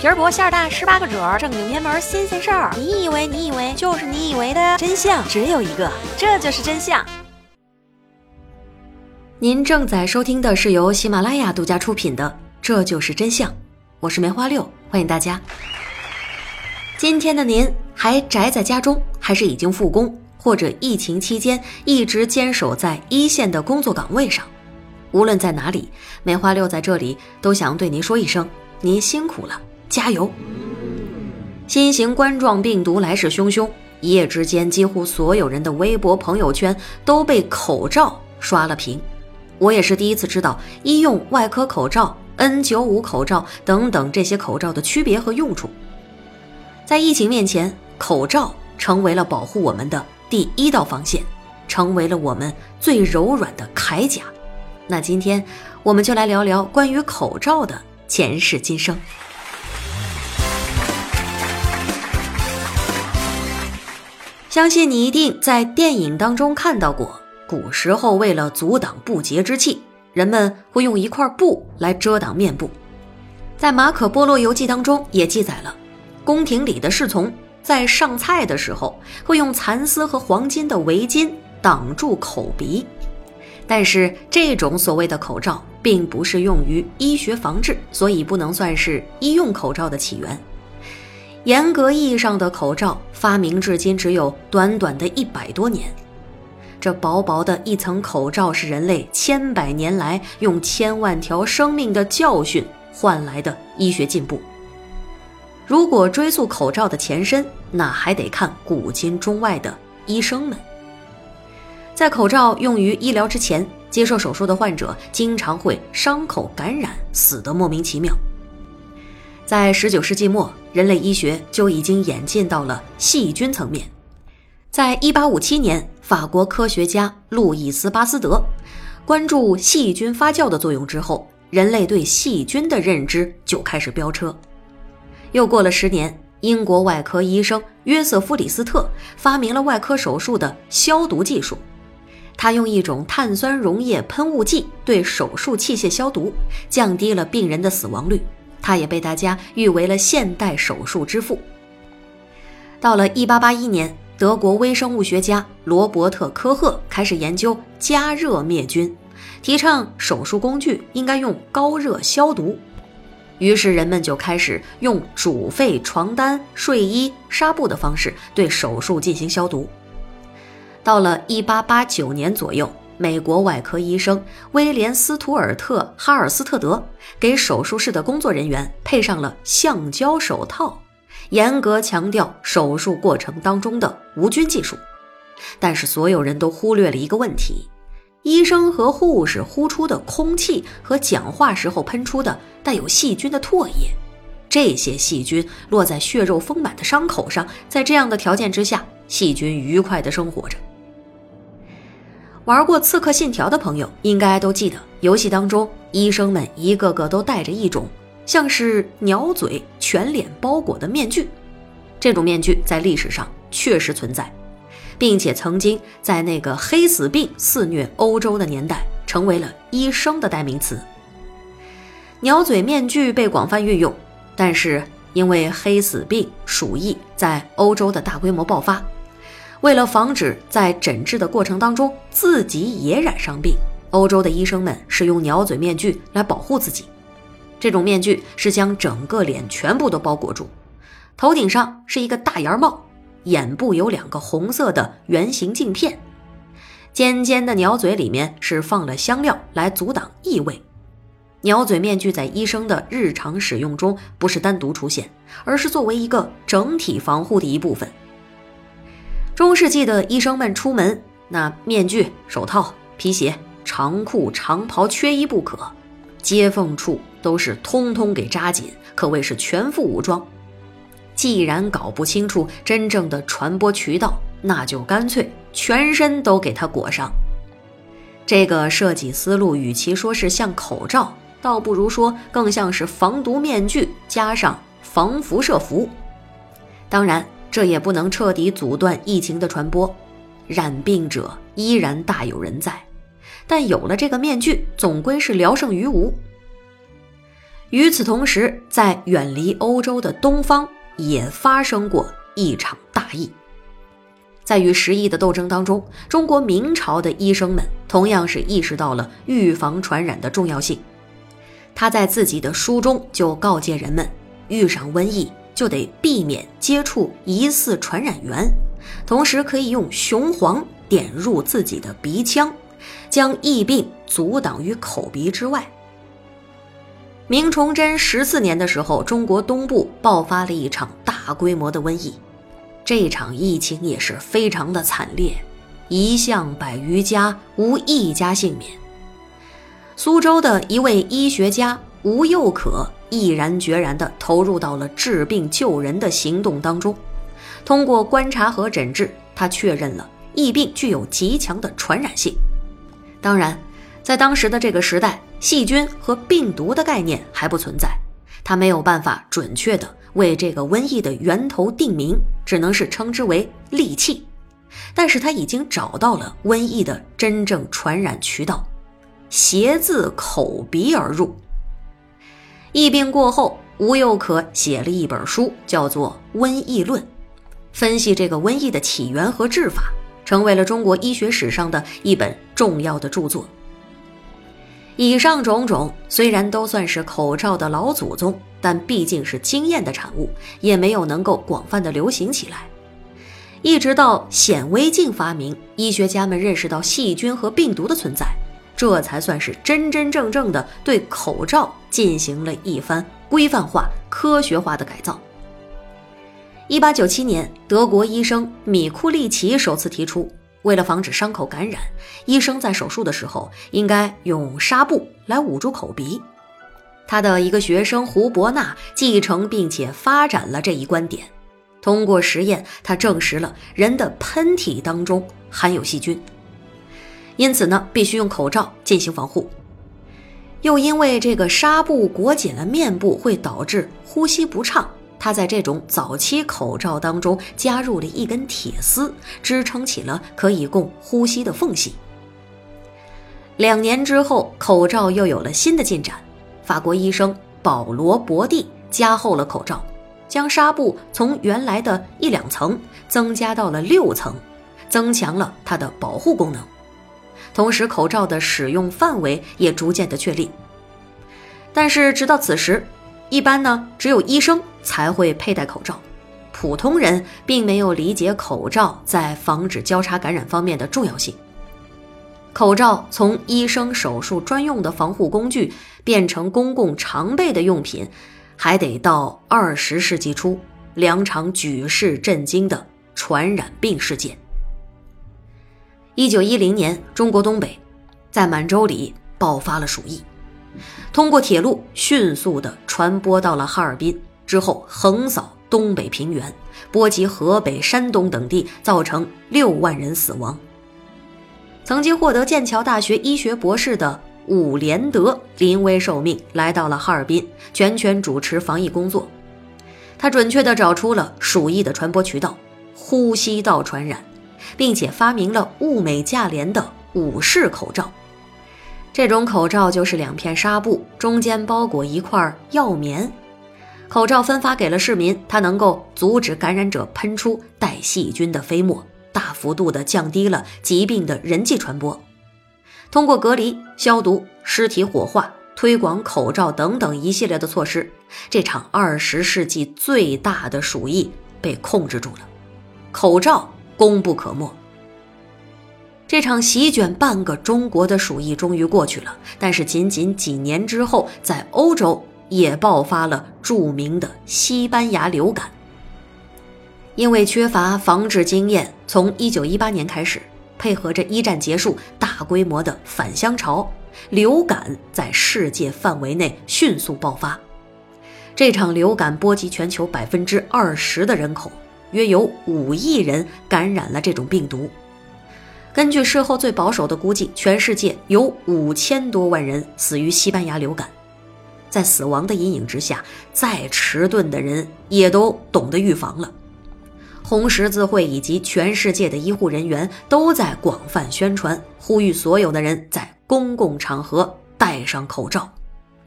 皮儿薄馅儿大，十八个褶儿，正经偏门新鲜事儿。你以为你以为就是你以为的真相只有一个，这就是真相。您正在收听的是由喜马拉雅独家出品的《这就是真相》，我是梅花六，欢迎大家。今天的您还宅在家中，还是已经复工，或者疫情期间一直坚守在一线的工作岗位上？无论在哪里，梅花六在这里都想对您说一声：您辛苦了，加油！新型冠状病毒来势汹汹，一夜之间，几乎所有人的微博、朋友圈都被口罩刷了屏。我也是第一次知道医用外科口罩、N95 口罩等等这些口罩的区别和用处。在疫情面前，口罩成为了保护我们的第一道防线，成为了我们最柔软的铠甲。那今天我们就来聊聊关于口罩的前世今生。相信你一定在电影当中看到过，古时候为了阻挡不洁之气，人们会用一块布来遮挡面部。在《马可波罗游记》当中也记载了，宫廷里的侍从在上菜的时候会用蚕丝和黄金的围巾挡住口鼻。但是这种所谓的口罩并不是用于医学防治，所以不能算是医用口罩的起源。严格意义上的口罩发明至今只有短短的一百多年。这薄薄的一层口罩是人类千百年来用千万条生命的教训换来的医学进步。如果追溯口罩的前身，那还得看古今中外的医生们。在口罩用于医疗之前，接受手术的患者经常会伤口感染，死得莫名其妙。在十九世纪末，人类医学就已经演进到了细菌层面。在一八五七年，法国科学家路易斯·巴斯德关注细菌发酵的作用之后，人类对细菌的认知就开始飙车。又过了十年，英国外科医生约瑟夫·李斯特发明了外科手术的消毒技术。他用一种碳酸溶液喷雾剂对手术器械消毒，降低了病人的死亡率。他也被大家誉为了现代手术之父。到了1881年，德国微生物学家罗伯特·科赫开始研究加热灭菌，提倡手术工具应该用高热消毒。于是人们就开始用煮沸床单、睡衣、纱布的方式对手术进行消毒。到了1889年左右，美国外科医生威廉·斯图尔特·哈尔斯特德给手术室的工作人员配上了橡胶手套，严格强调手术过程当中的无菌技术。但是所有人都忽略了一个问题：医生和护士呼出的空气和讲话时候喷出的带有细菌的唾液，这些细菌落在血肉丰满的伤口上，在这样的条件之下，细菌愉快地生活着。玩过《刺客信条》的朋友应该都记得，游戏当中医生们一个个都戴着一种像是鸟嘴、全脸包裹的面具。这种面具在历史上确实存在，并且曾经在那个黑死病肆虐欧洲的年代，成为了医生的代名词。鸟嘴面具被广泛运用，但是因为黑死病、鼠疫在欧洲的大规模爆发。为了防止在诊治的过程当中自己也染上病，欧洲的医生们使用鸟嘴面具来保护自己。这种面具是将整个脸全部都包裹住，头顶上是一个大檐帽，眼部有两个红色的圆形镜片，尖尖的鸟嘴里面是放了香料来阻挡异味。鸟嘴面具在医生的日常使用中不是单独出现，而是作为一个整体防护的一部分。中世纪的医生们出门，那面具、手套、皮鞋、长裤、长袍缺一不可，接缝处都是通通给扎紧，可谓是全副武装。既然搞不清楚真正的传播渠道，那就干脆全身都给它裹上。这个设计思路，与其说是像口罩，倒不如说更像是防毒面具加上防辐射服。当然。这也不能彻底阻断疫情的传播，染病者依然大有人在。但有了这个面具，总归是聊胜于无。与此同时，在远离欧洲的东方也发生过一场大疫。在与时疫的斗争当中，中国明朝的医生们同样是意识到了预防传染的重要性。他在自己的书中就告诫人们，遇上瘟疫就得避免接触疑似传染源，同时可以用雄黄点入自己的鼻腔，将疫病阻挡于口鼻之外。明崇祯十四年的时候，中国东部爆发了一场大规模的瘟疫。这场疫情也是非常的惨烈，一巷百余家无一家幸免。苏州的一位医学家吴又可毅然决然地投入到了治病救人的行动当中。通过观察和诊治，他确认了疫病具有极强的传染性。当然，在当时的这个时代，细菌和病毒的概念还不存在，他没有办法准确的。为这个瘟疫的源头定名，只能是称之为戾气。但是他已经找到了瘟疫的真正传染渠道，邪自口鼻而入。疫病过后，吴又可写了一本书，叫做《瘟疫论》，分析这个瘟疫的起源和治法，成为了中国医学史上的一本重要的著作。以上种种虽然都算是口罩的老祖宗。但毕竟是经验的产物，也没有能够广泛的流行起来。一直到显微镜发明，医学家们认识到细菌和病毒的存在，这才算是真真正正的对口罩进行了一番规范化、科学化的改造。一八九七年，德国医生米库利奇首次提出，为了防止伤口感染，医生在手术的时候应该用纱布来捂住口鼻。他的一个学生胡伯纳继承并且发展了这一观点。通过实验，他证实了人的喷嚏当中含有细菌，因此呢，必须用口罩进行防护。又因为这个纱布裹紧了面部会导致呼吸不畅，他在这种早期口罩当中加入了一根铁丝，支撑起了可以供呼吸的缝隙。两年之后，口罩又有了新的进展。法国医生保罗·博蒂加厚了口罩，将纱布从原来的一两层增加到了六层，增强了它的保护功能。同时，口罩的使用范围也逐渐的确立。但是，直到此时，一般呢只有医生才会佩戴口罩，普通人并没有理解口罩在防止交叉感染方面的重要性。口罩从医生手术专用的防护工具变成公共常备的用品，还得到二十世纪初两场举世震惊的传染病事件。一九一零年，中国东北在满洲里爆发了鼠疫，通过铁路迅速地传播到了哈尔滨，之后横扫东北平原，波及河北、山东等地，造成六万人死亡。曾经获得剑桥大学医学博士的伍连德临危受命来到了哈尔滨，全权主持防疫工作。他准确地找出了鼠疫的传播渠道——呼吸道传染，并且发明了物美价廉的五式口罩。这种口罩就是两片纱布，中间包裹一块药棉。口罩分发给了市民，它能够阻止感染者喷出带细菌的飞沫。大幅度地降低了疾病的人际传播。通过隔离、消毒、尸体火化、推广口罩等等一系列的措施，这场二十世纪最大的鼠疫被控制住了，口罩功不可没。这场席卷半个中国的鼠疫终于过去了，但是仅仅几年之后，在欧洲也爆发了著名的西班牙流感。因为缺乏防治经验，从1918年开始，配合着一战结束大规模的返乡潮，流感在世界范围内迅速爆发。这场流感波及全球百分之二十的人口，约有五亿人感染了这种病毒。根据事后最保守的估计，全世界有五千多万人死于西班牙流感。在死亡的阴影之下，再迟钝的人也都懂得预防了。红十字会以及全世界的医护人员都在广泛宣传，呼吁所有的人在公共场合戴上口罩。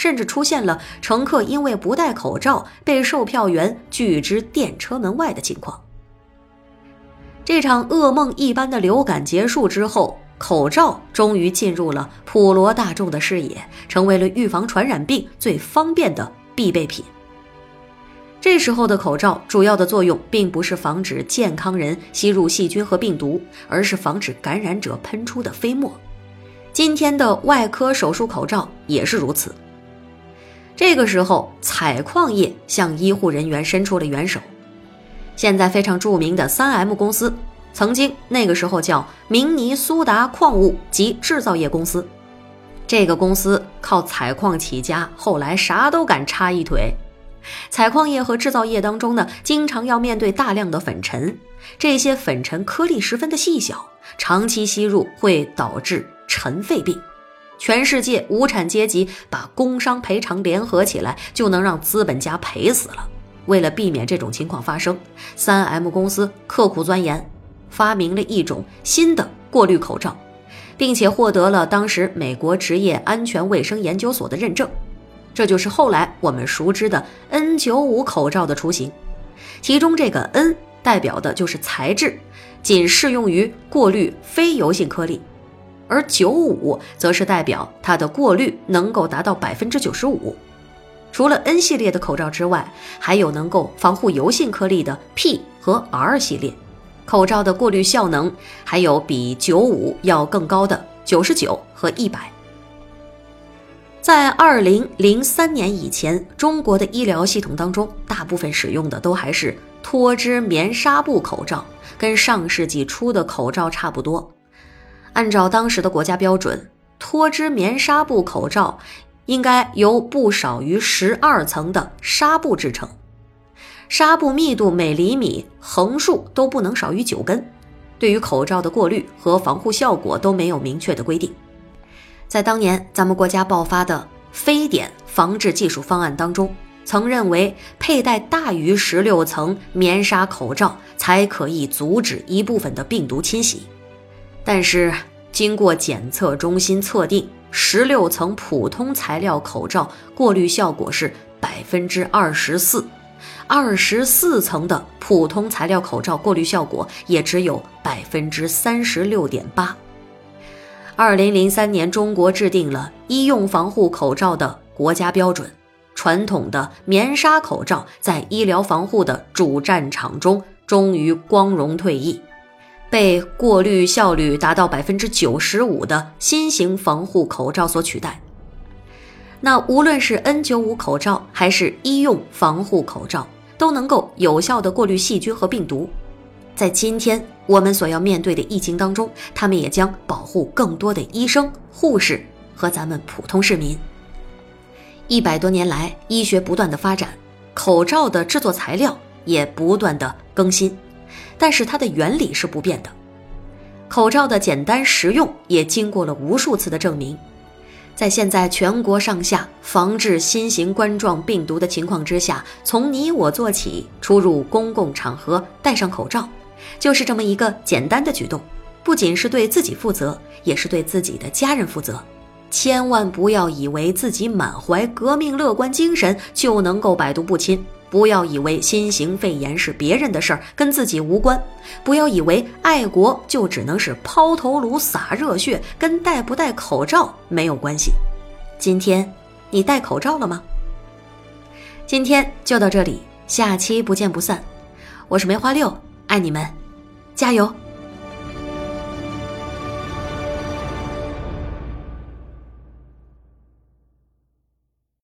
甚至出现了乘客因为不戴口罩被售票员拒之电车门外的情况。这场噩梦一般的流感结束之后，口罩终于进入了普罗大众的视野，成为了预防传染病最方便的必备品。这时候的口罩主要的作用并不是防止健康人吸入细菌和病毒，而是防止感染者喷出的飞沫。今天的外科手术口罩也是如此。这个时候，采矿业向医护人员伸出了援手。现在非常著名的三 M 公司，曾经那个时候叫明尼苏达矿物及制造业公司。这个公司靠采矿起家，后来啥都敢插一腿。采矿业和制造业当中呢，经常要面对大量的粉尘，这些粉尘颗粒十分的细小，长期吸入会导致尘肺病。全世界无产阶级把工伤赔偿联合起来，就能让资本家赔死了。为了避免这种情况发生，三 M 公司刻苦钻研，发明了一种新的过滤口罩，并且获得了当时美国职业安全卫生研究所的认证。这就是后来我们熟知的 N95 口罩的雏形，其中这个 N 代表的就是材质，仅适用于过滤非油性颗粒，而95则是代表它的过滤能够达到百分之九十五。除了 N 系列的口罩之外，还有能够防护油性颗粒的 P 和 R 系列口罩的过滤效能，还有比95要更高的99和100。在二零零三年以前，中国的医疗系统当中，大部分使用的都还是脱脂棉纱布口罩，跟上世纪初的口罩差不多。按照当时的国家标准，脱脂棉纱布口罩应该由不少于十二层的纱布制成，纱布密度每厘米横竖都不能少于九根。对于口罩的过滤和防护效果都没有明确的规定。在当年咱们国家爆发的非典防治技术方案当中，曾认为佩戴大于十六层棉纱口罩才可以阻止一部分的病毒侵袭。但是经过检测中心测定，十六层普通材料口罩过滤效果是百分之二十四，二十四层的普通材料口罩过滤效果也只有百分之三十六点八。二零零三年，中国制定了医用防护口罩的国家标准。传统的棉纱口罩在医疗防护的主战场中终于光荣退役，被过滤效率达到百分之九十五的新型防护口罩所取代。那无论是 N95 口罩还是医用防护口罩，都能够有效的过滤细菌和病毒。在今天我们所要面对的疫情当中，他们也将保护更多的医生、护士和咱们普通市民。一百多年来，医学不断的发展，口罩的制作材料也不断的更新，但是它的原理是不变的。口罩的简单实用也经过了无数次的证明。在现在全国上下防治新型冠状病毒的情况之下，从你我做起，出入公共场合戴上口罩。就是这么一个简单的举动，不仅是对自己负责，也是对自己的家人负责。千万不要以为自己满怀革命乐观精神就能够百毒不侵，不要以为新型肺炎是别人的事儿，跟自己无关。不要以为爱国就只能是抛头颅洒热血，跟戴不戴口罩没有关系。今天你戴口罩了吗？今天就到这里，下期不见不散。我是梅花六。爱你们，加油！